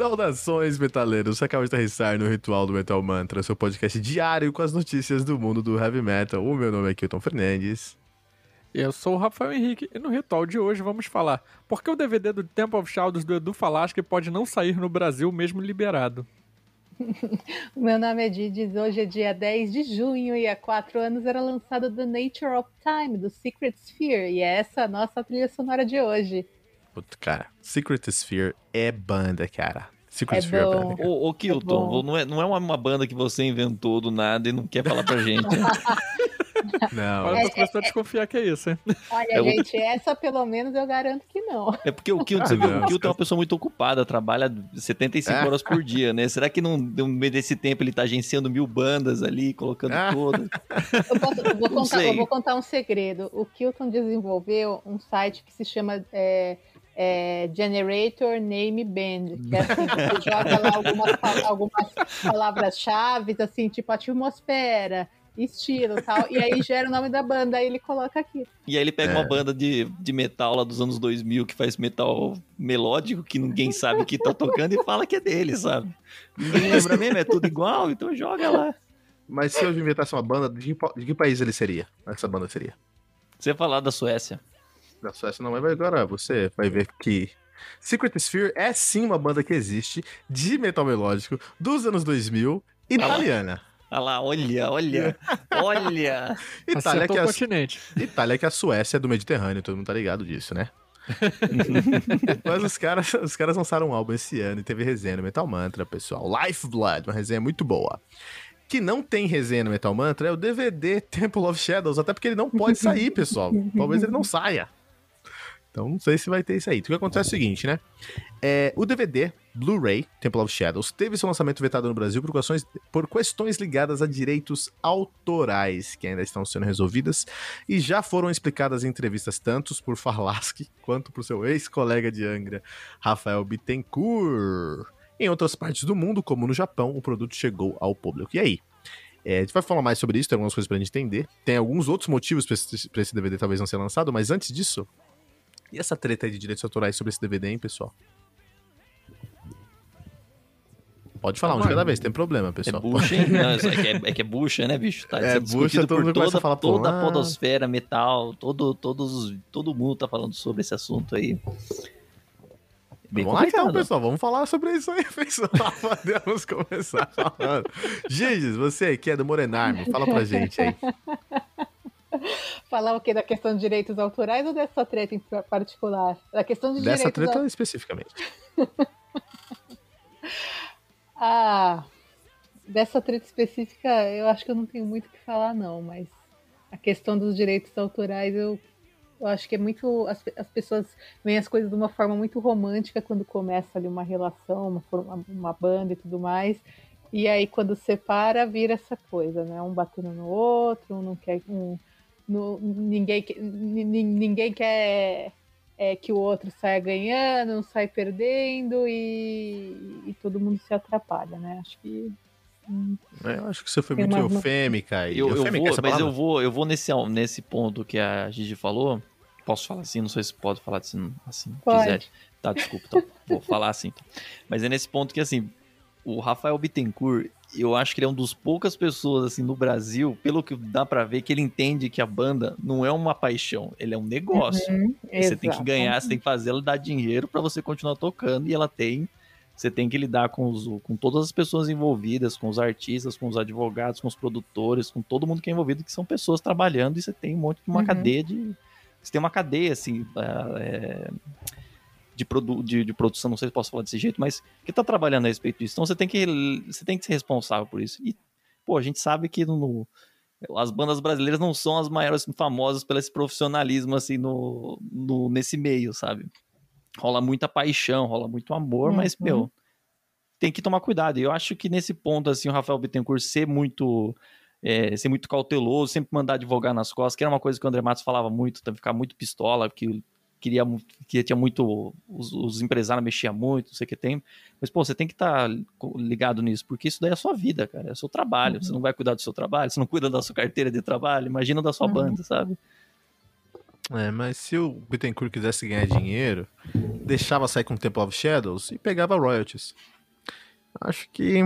Saudações, metaleiros! Você acaba de aterrissar no Ritual do Metal Mantra, seu podcast diário com as notícias do mundo do heavy metal. O meu nome é Kilton Fernandes. Eu sou o Rafael Henrique e no ritual de hoje vamos falar por que o DVD do Temple of Shadows do Edu Falaschi pode não sair no Brasil mesmo liberado. Meu nome é Didis, hoje é dia 10 de junho e há quatro anos era lançado The Nature of Time, do Secret Sphere, e é essa a nossa trilha sonora de hoje. Puta, cara, Secret Sphere é banda, cara. Secret É Sphere é bom. banda. Ô, ô Kilton, bom. não é, não é uma, banda que você inventou do nada e não quer falar pra gente. Não, Agora eu tô começando a desconfiar que é isso, hein? Olha, É o- gente, essa pelo menos eu garanto que não. É porque o Kilton, você Ah, viu, o Kilton é uma pessoa muito ocupada, trabalha 75 É. horas por dia, né? Será que não, no meio desse tempo ele tá agenciando mil bandas ali, colocando Ah. todas? Eu, posso- eu vou contar, eu vou contar um segredo. O Kilton desenvolveu um site que se chama é, é, Generator Name Band. Que é assim, você joga lá algumas, algumas palavras-chave, assim, tipo atmosfera, estilo e tal, e aí gera o nome da banda, aí ele coloca aqui. E aí ele pega É. uma banda de, de metal lá dos anos 2000 que faz metal melódico, que ninguém sabe o que tá tocando e fala que é dele, sabe? Ninguém lembra mesmo, é tudo igual, então joga lá. mas se eu inventasse uma banda, de que, de que país ele seria? Essa banda seria? Você falar da Suécia. Da Suécia não, mas agora você vai ver que Secret Sphere é sim uma banda que existe, de metal melódico, dos anos 2000, italiana. Olha lá, olha, olha, olha. Itália Acertou que, o a, continente. Itália que a Suécia é do Mediterrâneo, todo mundo tá ligado disso, né? Mas os caras, os caras lançaram um álbum esse ano e teve resenha no Metal Mantra, pessoal. Lifeblood, uma resenha muito boa. Que não tem resenha no Metal Mantra é o DVD Temple of Shadows, até porque ele não pode sair, pessoal. Talvez ele não saia. Então não sei se vai ter isso aí. O que acontece é o seguinte, né? É, o DVD Blu-ray Temple of Shadows teve seu lançamento vetado no Brasil por questões, por questões ligadas a direitos autorais que ainda estão sendo resolvidas e já foram explicadas em entrevistas tanto por Farlaski quanto por seu ex-colega de Angra, Rafael Bittencourt. Em outras partes do mundo, como no Japão, o produto chegou ao público. E aí? É, a gente vai falar mais sobre isso, tem algumas coisas pra gente entender. Tem alguns outros motivos pra esse, esse DVD talvez não ser lançado, mas antes disso, e essa treta aí de direitos autorais sobre esse DVD, hein, pessoal? Pode falar um de cada vez, tem problema, É pessoal. bucha, hein? Não, é, que é, é que é bucha, né, bicho? Tá É bucha, todo por toda, a falar, toda ah. a podosfera, metal, todo, todos, os- todo mundo tá falando sobre esse assunto aí. Bem Vamos lá então, pessoal. Vamos falar sobre isso aí, pessoal. Podemos começar falando. Giges, você que é do Morenarme, fala pra gente aí. Falar o quê? Da questão de direitos autorais ou dessa treta em particular? Da questão de Dessa treta especificamente. Ah, dessa treta específica, eu acho que eu não tenho muito o que falar, não, mas a questão dos direitos autorais, eu, eu acho que é muito. As, as pessoas veem as coisas de uma forma muito romântica quando começa ali uma relação, uma, uma banda e tudo mais. E aí, quando separa, vira essa coisa, né? Um batendo no outro, um não quer. Um, no- ninguém, ninguém quer é, que o outro saia ganhando, sai perdendo e, e todo mundo se atrapalha, né? Acho que. hum, É, Eu acho que você foi muito uma- eufêmica aí. Eu, eu eufêmica vou, essa mas eu vou, eu vou nesse, nesse ponto que a Gigi falou. Posso falar assim? Não sei se pode falar assim, assim Pode. quiser. Tá, desculpa, então. vou falar assim. Mas é nesse ponto que, assim, o Rafael Bittencourt, eu acho que ele é um dos poucas pessoas, assim, no Brasil, pelo que dá pra ver, que ele entende que a banda não é uma paixão, ele é um negócio. uhum, Você tem que ganhar, você tem que fazer ela dar dinheiro pra você continuar tocando e ela tem. Você tem que lidar com, os, com todas as pessoas envolvidas, com os artistas, com os advogados, com os produtores, com todo mundo que é envolvido, que são pessoas trabalhando e você tem um monte de uma Uhum. cadeia de. Você tem uma cadeia, assim, é, de, produ, de, de produção, não sei se posso falar desse jeito, mas que tá trabalhando a respeito disso. Então você tem que, você tem que ser responsável por isso. E, pô, a gente sabe que no, as bandas brasileiras não são as maiores famosas pelo esse profissionalismo, assim, no, no, nesse meio, sabe? Rola muita paixão, rola muito amor, mas, Uhum. meu, tem que tomar cuidado. E eu acho que nesse ponto, assim, o Rafael Bittencourt ser muito. é, ser muito cauteloso, sempre mandar advogar nas costas, que era uma coisa que o André Matos falava muito, ficar muito pistola, que queria que tinha muito os, os empresários mexiam muito, não sei o que tem. Mas pô, você tem que estar ligado nisso, porque isso daí é a sua vida, cara, é o seu trabalho. Você não vai cuidar do seu trabalho, você não cuida da sua carteira de trabalho, imagina da sua Uhum. banda, sabe? É, mas se o Bittencourt quisesse ganhar dinheiro, deixava sair com o Temple of Shadows e pegava royalties. Acho que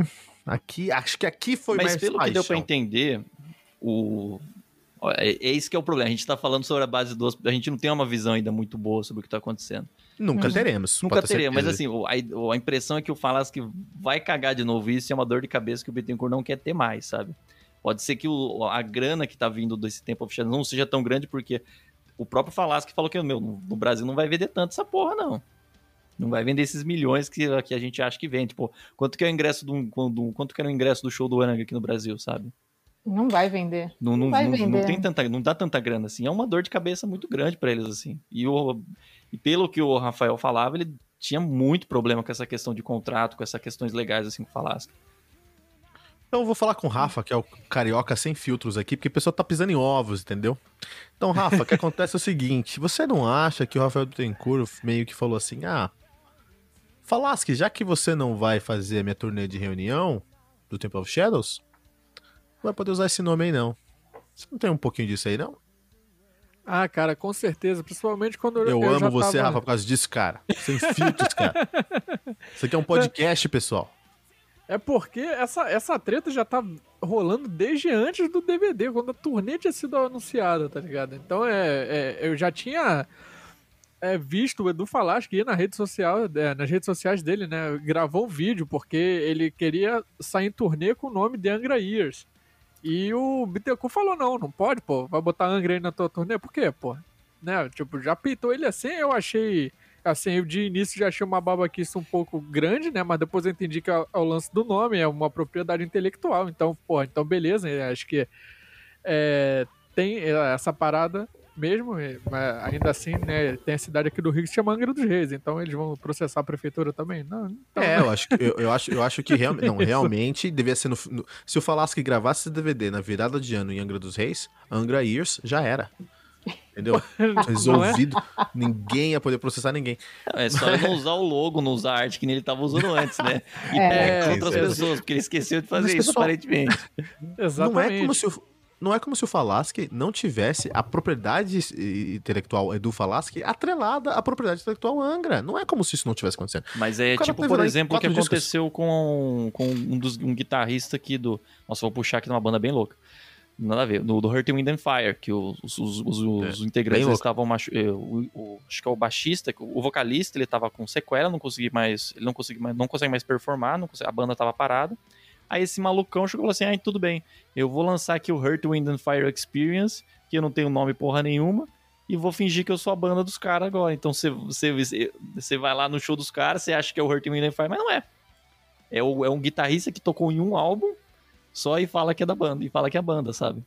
aqui, acho que aqui foi Mas mais pelo que deu paixão. entender, o. É, é isso que é o problema. A gente tá falando sobre a base do. A gente não tem uma visão ainda muito boa sobre o que tá acontecendo. Nunca Uhum. teremos. Nunca pode ter teria, mas assim, a, a impressão é que o Falasque vai cagar de novo isso e é uma dor de cabeça que o Bittencourt não quer ter mais, sabe? Pode ser que o- a grana que tá vindo desse tempo of Shadows não seja tão grande, porque o próprio Falasque falou que, meu, no no Brasil não vai vender tanto essa porra, não. Não vai vender esses milhões que, que a gente acha que vende. Tipo, quanto que é o ingresso do, do- quanto que era o ingresso do show do Anang aqui no Brasil, sabe? Não vai vender. Não, não, vai não, não vender. tem tanta, não dá tanta grana assim. É uma dor de cabeça muito grande pra eles assim. E, o, e pelo que o Rafael falava, ele tinha muito problema com essa questão de contrato, com essas questões legais assim que falasse. Então eu vou falar com o Rafa, que é o carioca sem filtros aqui, porque o pessoal tá pisando em ovos, entendeu? Então, Rafa, o que acontece é o seguinte: você não acha que o Rafael Bittencourt meio que falou assim, ah, Falasque, já que você não vai fazer a minha turnê de reunião do Temple of Shadows, não vai poder usar esse nome aí, não. Você não tem um pouquinho disso aí, não? Ah, cara, com certeza. Principalmente quando Eu, eu, amo já você, tava... Rafa, por causa disso, cara. Sem filtros, cara. Isso aqui é um podcast, pessoal. É porque essa, essa treta já tá rolando desde antes do DVD, quando a turnê tinha sido anunciada, tá ligado? Então é, é- eu já tinha é, visto o Edu Falaschi ir na rede social, é, nas redes sociais dele, né? Gravou um vídeo porque ele queria sair em turnê com o nome de Angra Years. E o Bittencourt falou: não, não pode, pô, vai botar Angra aí na tua turnê? Por quê, pô? Né? Tipo, já peitou ele assim, eu achei. Assim, eu de início já achei uma babaquice um pouco grande, né? Mas depois eu entendi que é, é o lance do nome, é uma propriedade intelectual. Então, pô, então beleza, acho que é, tem essa parada mesmo, é, mas ainda assim, né? Tem a cidade aqui do Rio que se chama Angra dos Reis, então eles vão processar a prefeitura também? Não, então, É, eu acho que, eu, eu acho, eu acho que real- não, realmente devia ser no, no- Se eu falasse que gravasse esse DVD na virada de ano em Angra dos Reis, Angra Years já era. Entendeu? é? Resolvido. Ninguém ia poder processar ninguém. É só ele não usar o logo, não usar a arte que nem ele tava usando antes, né? E É. é, outras É, pessoas, porque ele esqueceu de fazer Mas, isso, pessoal, aparentemente. Exatamente. Não é como se o, não é como se o Falasque não tivesse a propriedade intelectual Edu Falasque atrelada à propriedade intelectual Angra. Não é como se isso não tivesse acontecendo. Mas é tipo, por exemplo, o que discos. aconteceu com, com um, dos, um guitarrista aqui do. Nossa, vou puxar aqui numa banda bem louca. Nada a ver. No, do Hurt Wind and Fire, que os, os, os, os- bem integrantes estavam. machu- eh, O, o- acho que é o baixista, o vocalista, ele tava com sequela, não conseguia mais. Ele não consegue mais, não consegue mais performar, não consegue- a banda tava parada. Aí esse malucão chegou e falou assim: ah, tudo bem, eu vou lançar aqui o Hurt Wind and Fire Experience, que eu não tenho nome porra nenhuma. E vou fingir que eu sou a banda dos caras agora. Então você, você, você- vai lá no show dos caras, você acha que é o Hurt Wind and Fire, mas não é. É, o- é um guitarrista que tocou em um álbum só e fala que é da banda, e fala que é a banda, sabe?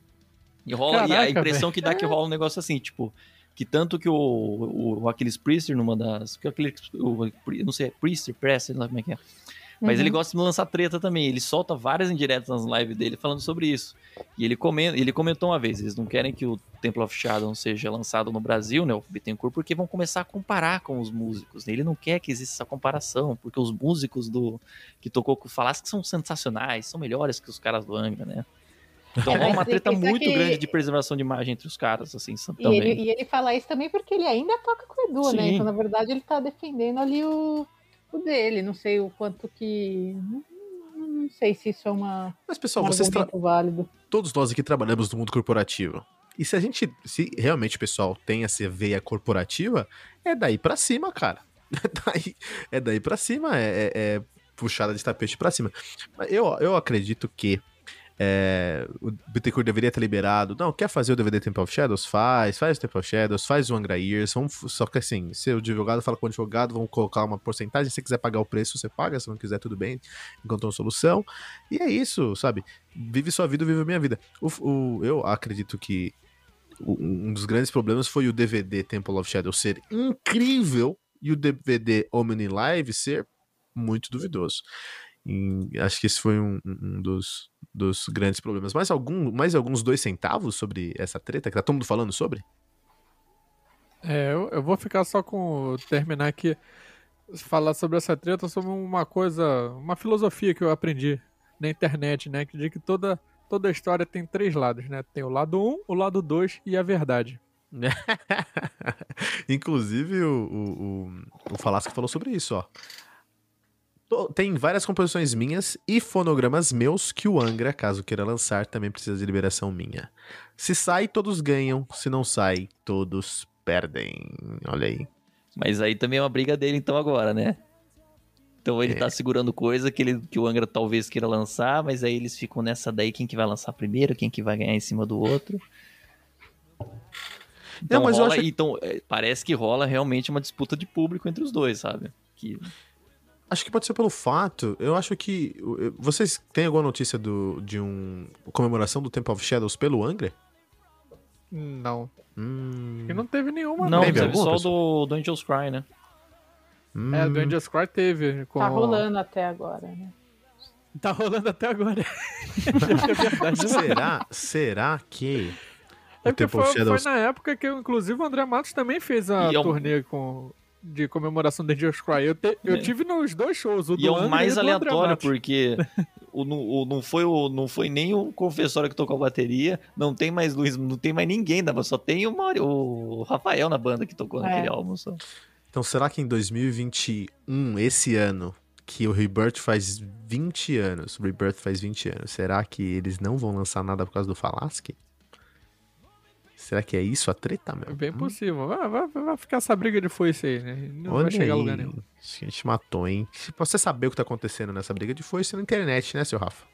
E, rola, e a Caraca, impressão que dá que rola um negócio assim, tipo, que tanto que o, o, o Aquiles Priester numa das. Que o Aquiles, o, não sei, é Priester, Priester, não sei como é que é. Mas Uhum. ele gosta de lançar treta também. Ele solta várias indiretas nas lives dele falando sobre isso. E ele, comenta, ele comentou uma vez: eles não querem que o Temple of Shadow seja lançado no Brasil, né? O Bittencourt, porque vão começar a comparar com os músicos. né? Ele não quer que exista essa comparação, porque os músicos do que tocou com o Falasque são sensacionais, são melhores que os caras do Angra, né? Então É, rola uma treta muito que- grande de preservação de imagem entre os caras, assim, são- E também. ele, e ele fala isso também porque ele ainda toca com o Edu, né? Sim. Então, na verdade, ele tá defendendo ali o, dele. Não sei o quanto que. Não, não sei se isso é uma, Mas, pessoal, um vocês tra- válido. todos nós aqui trabalhamos no mundo corporativo. E se a gente, se realmente o pessoal tem essa veia corporativa, é daí pra cima, cara. É daí, é daí pra cima, é, é- é puxada de tapete pra cima. Eu, eu acredito que é, o Bittencourt deveria ter liberado. Não, quer fazer o DVD Temple of Shadows? Faz, faz o Temple of Shadows, faz o Angra Years. Vamos, só que assim, se o advogado fala com o advogado, vamos colocar uma porcentagem. Se você quiser pagar o preço, você paga. Se não quiser, tudo bem. Encontrou uma solução. E é isso, sabe? Vive sua vida, vive a minha vida. O, o- eu acredito que um dos grandes problemas foi o DVD Temple of Shadows ser incrível e o DVD Omni Live ser muito duvidoso. E acho que esse foi um, um dos, dos grandes problemas. Mais, algum, mais alguns dois centavos sobre essa treta que tá todo mundo falando sobre? É, eu, eu vou ficar só com. terminar aqui. Falar sobre essa treta, sobre uma coisa. Uma filosofia que eu aprendi na internet, né? Que diz que toda, toda história tem três lados, né? Tem o lado 1, um, o lado 2 e a verdade. Inclusive, o, o, o, o Falasco falou sobre isso, ó. Tem várias composições minhas e fonogramas meus que o Angra, caso queira lançar, também precisa de liberação minha. Se sai, todos ganham. Se não sai, todos perdem. Olha aí. Mas aí também é uma briga dele, então, agora, né? Então ele é. tá segurando coisa que, ele, que o Angra talvez queira lançar, mas aí eles ficam nessa daí, quem que vai lançar primeiro, quem que vai ganhar em cima do outro. Então, não, mas rola, acho... então é, parece que rola realmente uma disputa de público entre os dois, sabe? Que... Acho que pode ser pelo fato. Eu acho que. Vocês têm alguma notícia do, de um comemoração do Temple of Shadows pelo Angra? Não. Hum... E não teve nenhuma. Não, teve, teve só do, do Angels Cry, né? Hum... É, do Angels Cry teve. Com... Tá rolando até agora, né? Tá rolando até agora. é será, será que é porque foi, foi, na época que, inclusive, o André Matos também fez a e turnê com, de comemoração de Angels Cry. Eu, te, eu é. tive nos dois shows, o e do E é o mais aleatório, porque o, o, não, foi o, não foi nem o confessório que tocou a bateria, não tem mais Luiz, não tem mais ninguém da só tem o, Mario, o Rafael na banda que tocou é. naquele álbum. Só. Então será que em 2021, esse ano, que o Rebirth faz 20 anos, o Rebirth faz 20 anos, será que eles não vão lançar nada por causa do Falasque? Será que é isso a treta, meu? É bem possível. Vai, vai, vai, ficar essa briga de foice aí, né? Não Olha vai chegar aí. a lugar nenhum. A gente matou, hein? Você saber o que tá acontecendo nessa briga de foice na internet, né, seu Rafa?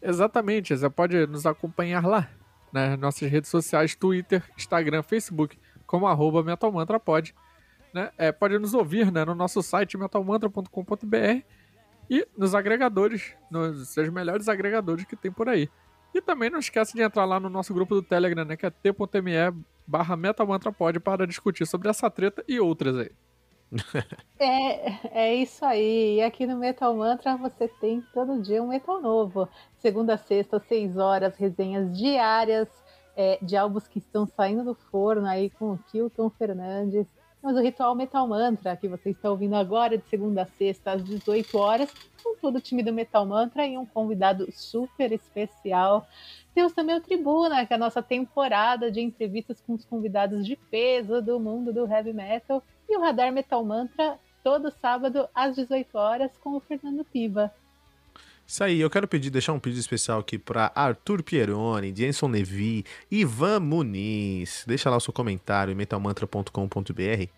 Exatamente. Você pode nos acompanhar lá, nas né? nossas redes sociais, Twitter, Instagram, Facebook, como arroba metalmantrapod. Né? É, pode nos ouvir né, no nosso site metalmantra.com.br e nos agregadores, nos seus melhores agregadores que tem por aí. E também não esquece de entrar lá no nosso grupo do Telegram, né? Que é t.me barra metamantrapod para discutir sobre essa treta e outras aí. é, é isso aí. E aqui no Metal Mantra você tem todo dia um metal novo. Segunda a sexta, seis horas, resenhas diárias é, de álbuns que estão saindo do forno aí com o Kilton Fernandes. Temos o Ritual Metal Mantra, que você está ouvindo agora de segunda a sexta às 18 horas, com todo o time do Metal Mantra e um convidado super especial. Temos também o Tribuna, que é a nossa temporada de entrevistas com os convidados de peso do mundo do heavy metal. E o Radar Metal Mantra, todo sábado às 18 horas, com o Fernando Piva. Isso aí, eu quero pedir, deixar um pedido especial aqui para Arthur Pieroni, Jenson Levi, Ivan Muniz. Deixa lá o seu comentário em metalmantra.com.br. O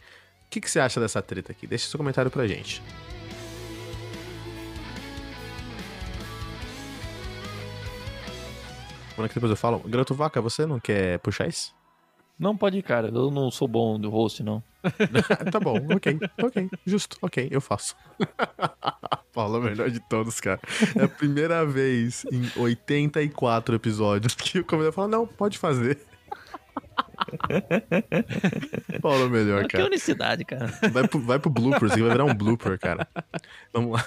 que, que você acha dessa treta aqui? Deixa seu comentário pra gente. Quando é que depois eu falo, Garoto Vaca, você não quer puxar isso? Não, pode cara. Eu não sou bom do host, não. tá bom, ok, ok, justo, ok, eu faço. Paulo é o melhor de todos, cara. É a primeira vez em 84 episódios que o convidado fala: não, pode fazer. Paulo é o melhor, cara. Que unicidade, cara. Vai pro, vai pro bloopers, vai virar um blooper, cara. Vamos lá.